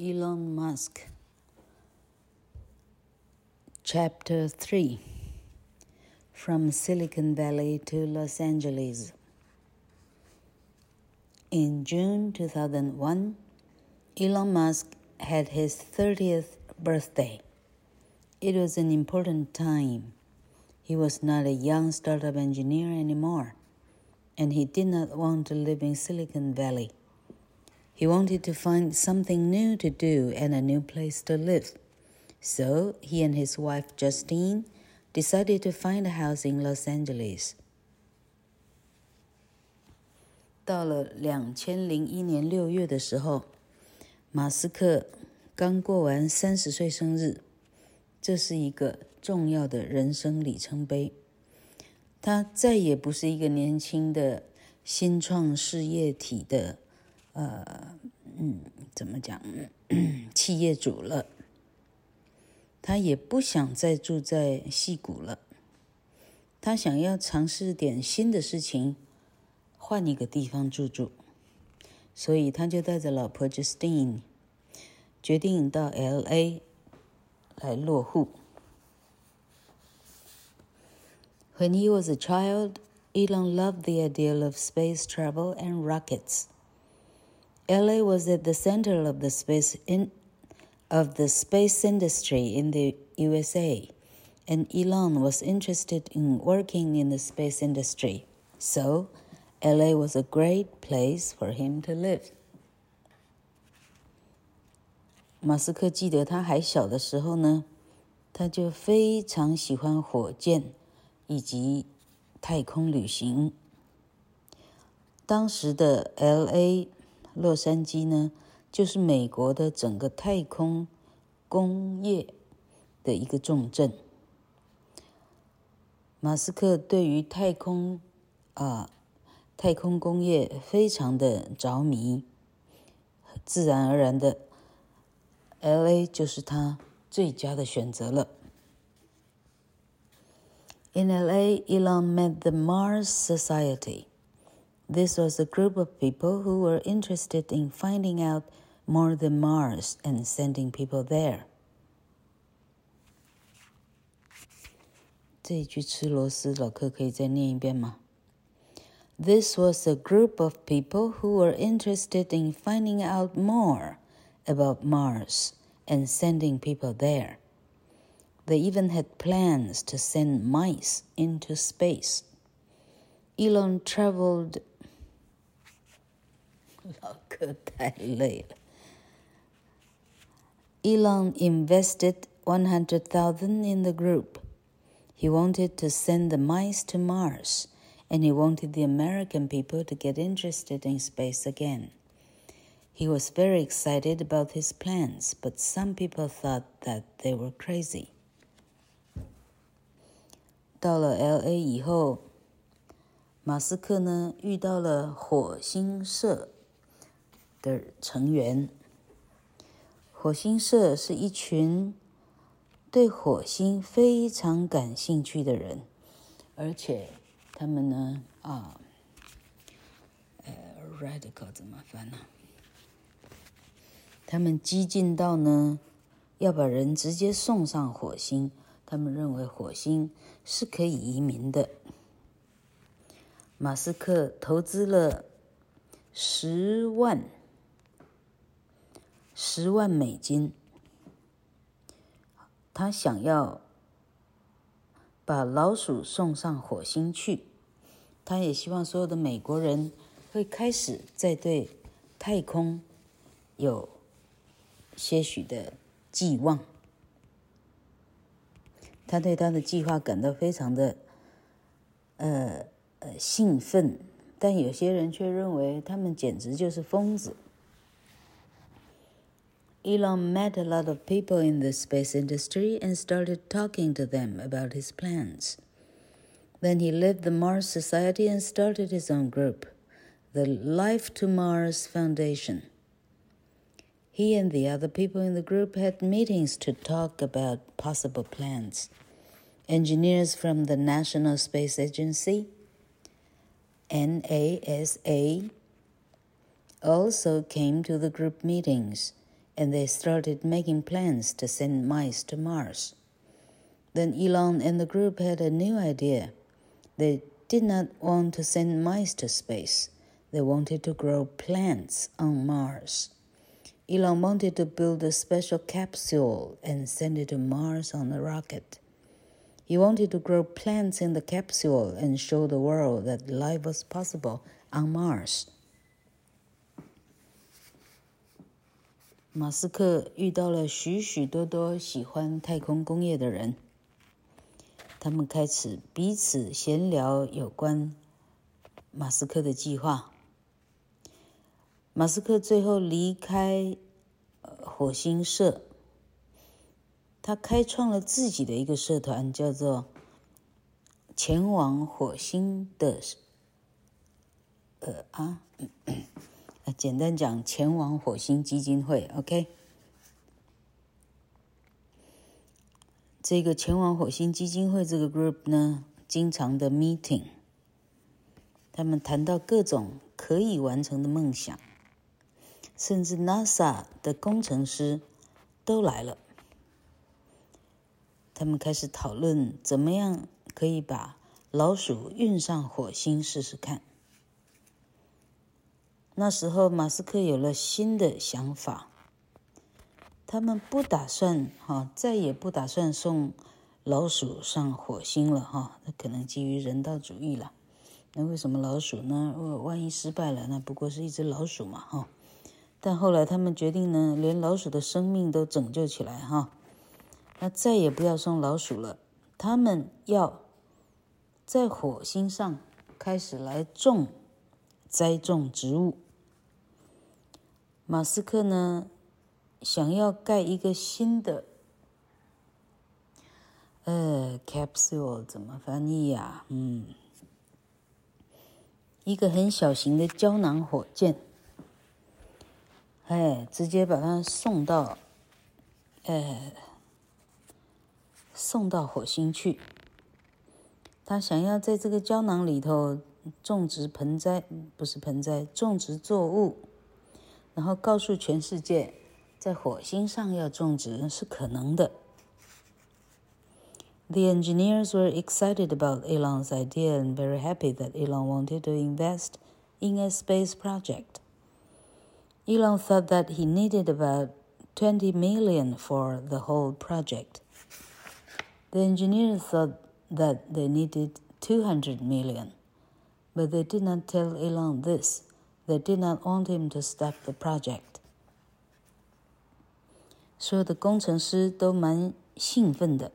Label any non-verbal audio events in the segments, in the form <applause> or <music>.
Elon Musk. Chapter 3 From Silicon Valley to Los Angeles. In June 2001, Elon Musk had his 30th birthday. It was an important time. He was not a young startup engineer anymore, and he did not want to live in Silicon Valley. He wanted to find something new to do and a new place to live. So he and his wife Justine decided to find a house in Los Angeles. 到了两千零一年六月的时候，马斯克刚过完三十岁生日，这是一个重要的人生里程碑。他再也不是一个年轻的新创事业体的， 呃，嗯，怎么讲，企业主了。他也不想再住在矽谷了，他想要尝试点新的事情。换一个地方住住，所以他就带着老婆 Justine 决定到 LA 来落户。When he was a child, Elon loved the idea of space travel and rockets. LA was at the center of the space in of the space industry in the USA, and Elon was interested in working in the space industry. So LA was a great place for him to live. 马斯克记得他还小的时候呢，他就非常喜欢火箭以及太空旅行。当时的 LA 洛杉矶呢，就是美国的整个太空工业的一个重镇。马斯克对于太空啊。太空工业非常的着迷，自然而然的，LA 就是他最佳的选择了。In LA, Elon met the Mars Society. This was a group of people who were interested in finding out more than Mars and sending people there. 这一句吃螺丝，老客可以再念一遍吗？This was a group of people who were interested in finding out more about Mars and sending people there. They even had plans to send mice into space. Elon traveled. Elon invested 100,000 in the group. He wanted to send the mice to Mars and he wanted the American people to get interested in space again. He was very excited about his plans, but some people thought that they were crazy. 到了 LA 以后，马斯克呢遇到了火星社 成员。火星社是一群对火星非常感兴趣的人，而且。他们呢？啊，呃，radical 怎么翻呢？他们激进到呢，要把人直接送上火星。他们认为火星是可以移民的。马斯克投资了十万十万美金，他想要把老鼠送上火星去。他也希望所有的美国人会开始在对太空有些许的寄望。他对他的计划感到非常的呃呃兴奋，但有些人却认为他们简直就是疯子。Elon met a lot of people in the space industry and started talking to them about his plans. Then he left the Mars Society and started his own group, the Life to Mars Foundation. He and the other people in the group had meetings to talk about possible plans. Engineers from the National Space Agency, NASA, also came to the group meetings, and they started making plans to send mice to Mars. Then Elon and the group had a new idea. They did not want to send mice to space. They wanted to grow plants on Mars. Elon wanted to build a special capsule and send it to Mars on a rocket. He wanted to grow plants in the capsule and show the world that life was possible on Mars. 马斯克遇到了许许多多喜欢太空工业的人，他们开始彼此闲聊有关马斯克的计划。马斯克最后离开火星社。他开创了自己的一个社团，叫做“前往火星的”呃啊，简单讲，前往火星基金会。OK，这个前往火星基金会这个 group 呢，经常的 meeting，他们谈到各种可以完成的梦想，甚至 NASA 的工程师都来了。他们开始讨论怎么样可以把老鼠运上火星试试看。那时候，马斯克有了新的想法，他们不打算哈，再也不打算送老鼠上火星了哈。那可能基于人道主义了。那为什么老鼠呢？万一失败了，那不过是一只老鼠嘛哈。但后来他们决定呢，连老鼠的生命都拯救起来哈。那再也不要送老鼠了，他们要在火星上开始来种、栽种植物。马斯克呢，想要盖一个新的，呃，capsule 怎么翻译呀？嗯，一个很小型的胶囊火箭，哎，直接把它送到，呃。送到火星去。他想要在这个胶囊里头种植盆栽，不是盆栽，种植作物，然后告诉全世界，在火星上要种植是可能的。The engineers were excited about Elon's idea and very happy that Elon wanted to invest in a space project. Elon thought that he needed about 20 million for the whole project. The engineers thought that they needed 200 million, but they did not tell Elon this. They did not want him to stop the project. 所有的工程师都蛮兴奋的。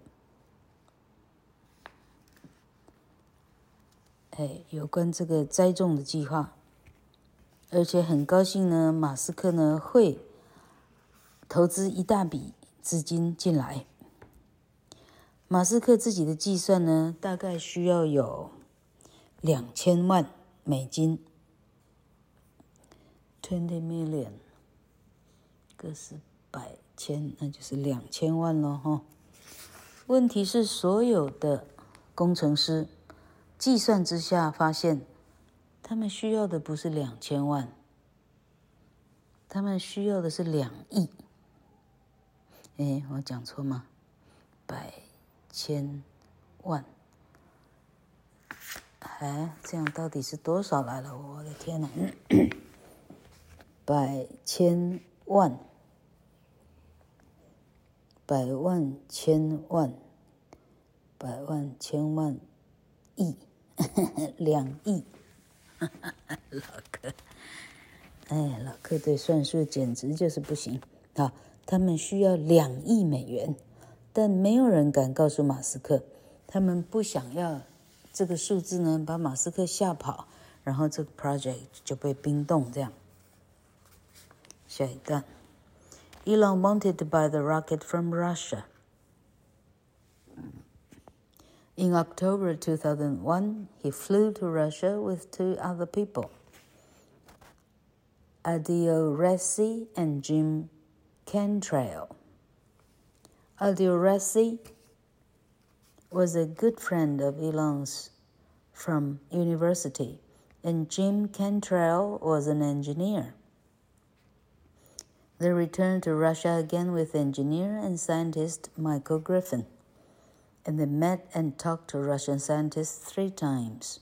哎，有关这个栽种的计划，而且很高兴呢，马斯克呢会投资一大笔资金进来。马斯克自己的计算呢，大概需要有两千万美金，twenty million，个是百千，那就是两千万了哈。问题是，所有的工程师计算之下发现，他们需要的不是两千万，他们需要的是两亿。哎，我讲错吗？百。千万，哎，这样到底是多少来了？我的天哪！百千万，百万千万，百万千万亿，<laughs> 两亿。<laughs> 老柯，哎，老柯对算术简直就是不行啊！他们需要两亿美元。但没有人敢告诉马斯克，他们不想要这个数字呢，把马斯克吓跑，然后这个 project 就被冰冻。这样，Shaitan. Elon wanted to buy the rocket from Russia. In October 2001, he flew to Russia with two other people, Adil Resi and Jim Cantrell. Adil Resi was a good friend of Elon's from university, and Jim Cantrell was an engineer. They returned to Russia again with engineer and scientist Michael Griffin, and they met and talked to Russian scientists three times.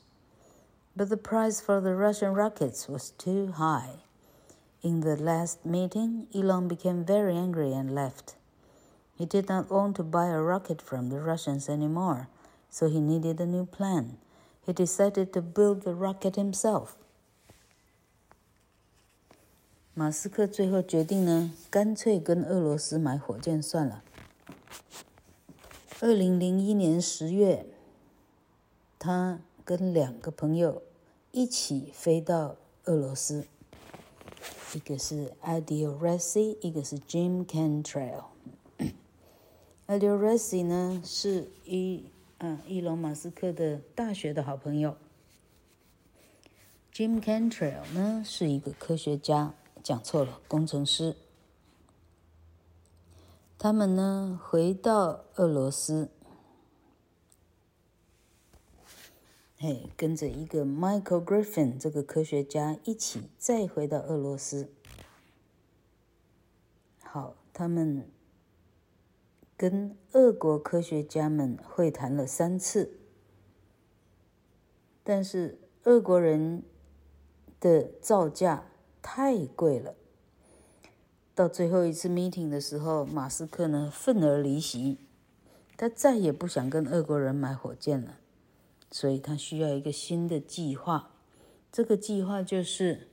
But the price for the Russian rockets was too high. In the last meeting, Elon became very angry and left. He did not want to buy a rocket from the Russians anymore, so he needed a new plan. He decided to build the rocket himself. 马斯克最后决定呢，干脆跟俄罗斯买火箭算了。二零零一年十月，他跟两个朋友一起飞到俄罗斯，一个是 Adil Resi，一个是 Jim Cantrell。Adil Resi 呢是伊啊伊隆马斯克的大学的好朋友，Jim Cantrell 呢是一个科学家。讲错了，工程师。他们呢，回到俄罗斯，嘿，跟着一个 Michael Griffin 这个科学家一起再回到俄罗斯。好，他们跟俄国科学家们会谈了三次，但是俄国人的造价。太贵了。到最后一次 meeting 的时候，马斯克呢愤而离席，他再也不想跟俄国人买火箭了，所以他需要一个新的计划。这个计划就是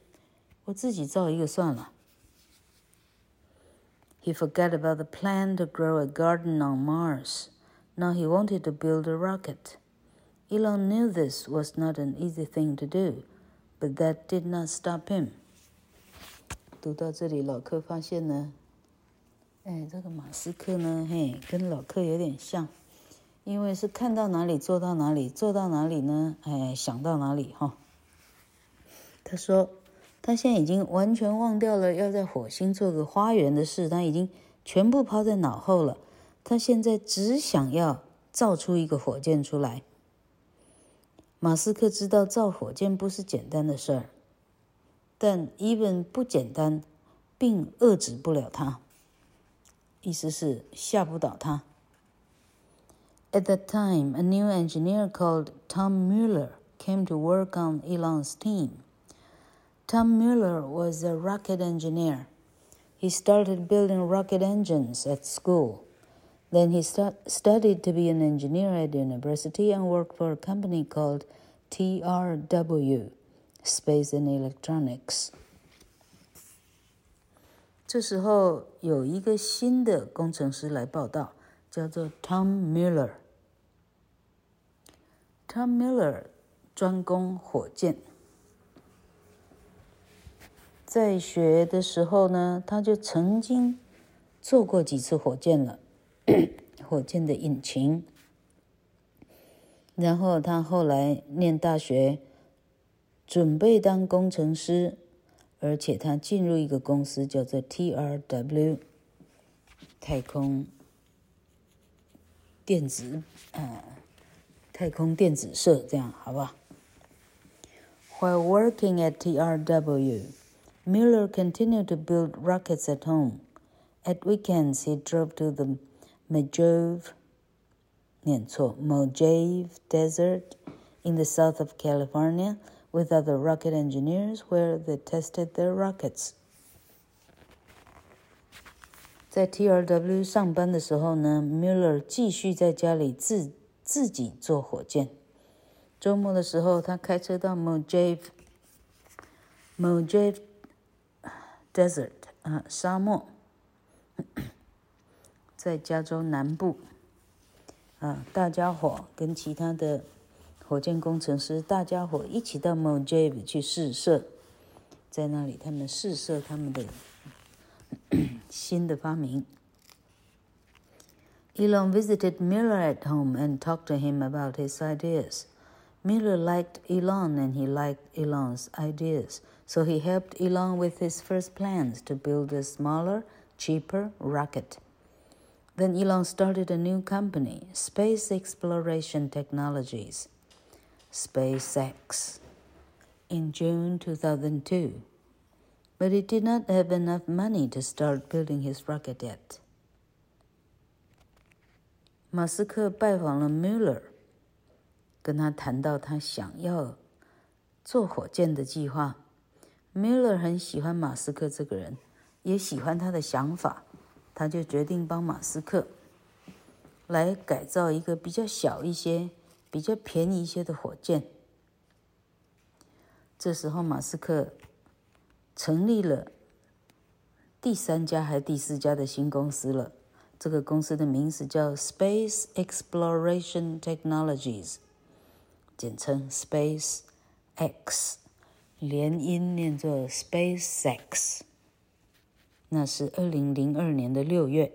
我自己造一个算了。He forgot about the plan to grow a garden on Mars. Now he wanted to build a rocket. Elon knew this was not an easy thing to do, but that did not stop him. 读到这里，老克发现呢，哎，这个马斯克呢，嘿，跟老克有点像，因为是看到哪里做到哪里，做到哪里呢，哎，想到哪里哈。他说，他现在已经完全忘掉了要在火星做个花园的事，他已经全部抛在脑后了。他现在只想要造出一个火箭出来。马斯克知道造火箭不是简单的事儿。但 even 不简单，并遏制不了他。意思是吓不倒他。At that time, a new engineer called Tom Mueller came to work on Elon's team. Tom Mueller was a rocket engineer. He started building rocket engines at school. Then he st studied to be an engineer at university and worked for a company called TRW. Space and Electronics。这时候有一个新的工程师来报道，叫做 Tom Miller。Tom Miller 专攻火箭，在学的时候呢，他就曾经做过几次火箭了，<coughs> 火箭的引擎。然后他后来念大学。准备当工程师，而且他进入一个公司叫做 TRW 太空电子啊，太空电子社，这样好不好？While working at TRW, Mueller continued to build rockets at home. At weekends, he drove to the Mojave, 念错，Mojave Desert in the south of California. with other rocket engineers where they tested their rockets. 在 TRW 上班的时候呢，Mueller 继续在家里自自己做火箭。周末的时候，他开车到 Mojave Mojave Desert 啊，沙漠，在加州南部啊，大家伙跟其他的。 火箭工程师，大家伙一起到 Mojave 去试射，在那里他们试射他们的新的发明。Elon <clears throat> visited Mueller at home and talked to him about his ideas. Mueller liked Elon and he liked Elon's ideas, so he helped Elon with his first plans to build a smaller, cheaper rocket. Then Elon started a new company, Space Exploration Technologies. SpaceX. In June 2002, but he did not have enough money to start building his rocket yet. 马斯克拜访了 Mueller，跟他谈到他想要做火箭的计划。Mueller 很喜欢马斯克这个人，也喜欢他的想法，他就决定帮马斯克来改造一个比较小一些、比较便宜一些的火箭。这时候，马斯克成立了第三家还是第四家的新公司了。这个公司的名字叫 Space Exploration Technologies，简称 Space X，连音念作 SpaceX。那是二零零二年的六月。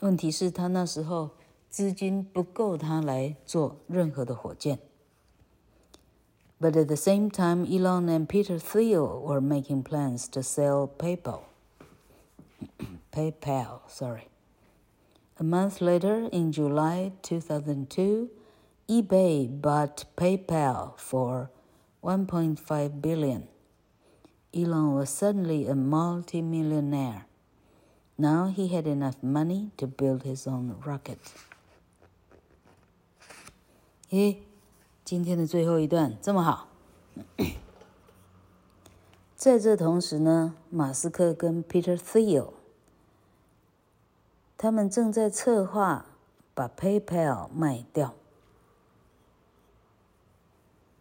问题是，他那时候资金不够他来做任何的火箭。But at the same time, Elon and Peter Thiel were making plans to sell PayPal. <coughs> PayPal, sorry. A month later, in July 2002, eBay bought PayPal for 1.5 billion. Elon was suddenly a multimillionaire. Now he had enough money to build his own rocket. 诶，今天的最后一段这么好。<coughs> 在这同时呢，马斯克跟 Peter Thiel。他们正在策划把 PayPal 卖掉。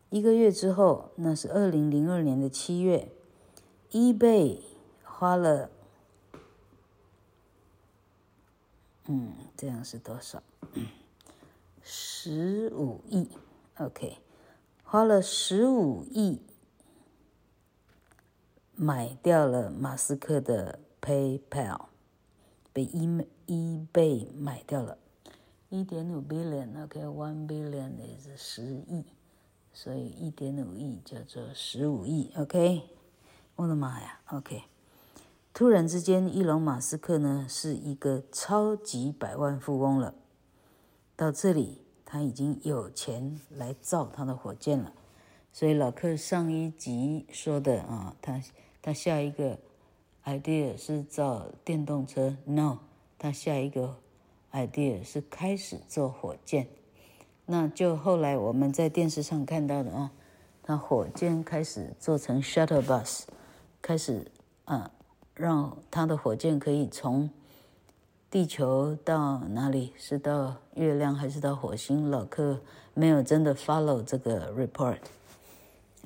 一个月之后，那是二零零二年的七月，eBay 花了，嗯，这样是多少？十五亿，OK，花了十五亿买掉了马斯克的 PayPal，被 e。一倍买掉了，一点五 billion，OK，one billion is 十亿，所以一点五亿叫做十五亿，OK，我的妈呀，OK，突然之间，伊隆马斯克呢是一个超级百万富翁了，到这里他已经有钱来造他的火箭了，所以老克上一集说的啊，他他下一个 idea 是造电动车，no。他下一个 idea 是开始做火箭，那就后来我们在电视上看到的啊，他火箭开始做成 shuttle bus，开始啊，让他的火箭可以从地球到哪里？是到月亮还是到火星？老克没有真的 follow 这个 report。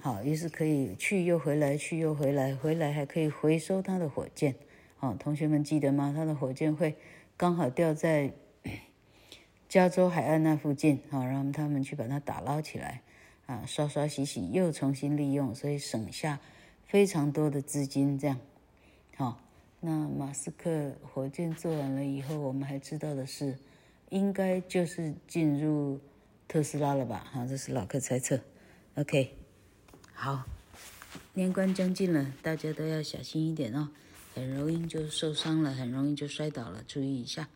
好，于是可以去又回来，去又回来，回来还可以回收他的火箭。好，同学们记得吗？他的火箭会刚好掉在 <clears throat> 加州海岸那附近，好，让他们去把它打捞起来，啊，刷刷洗洗，又重新利用，所以省下非常多的资金。这样，好，那马斯克火箭做完了以后，我们还知道的是，应该就是进入特斯拉了吧？哈，这是老客猜测。OK，好，年关将近了，大家都要小心一点哦。很容易就受伤了，很容易就摔倒了，注意一下。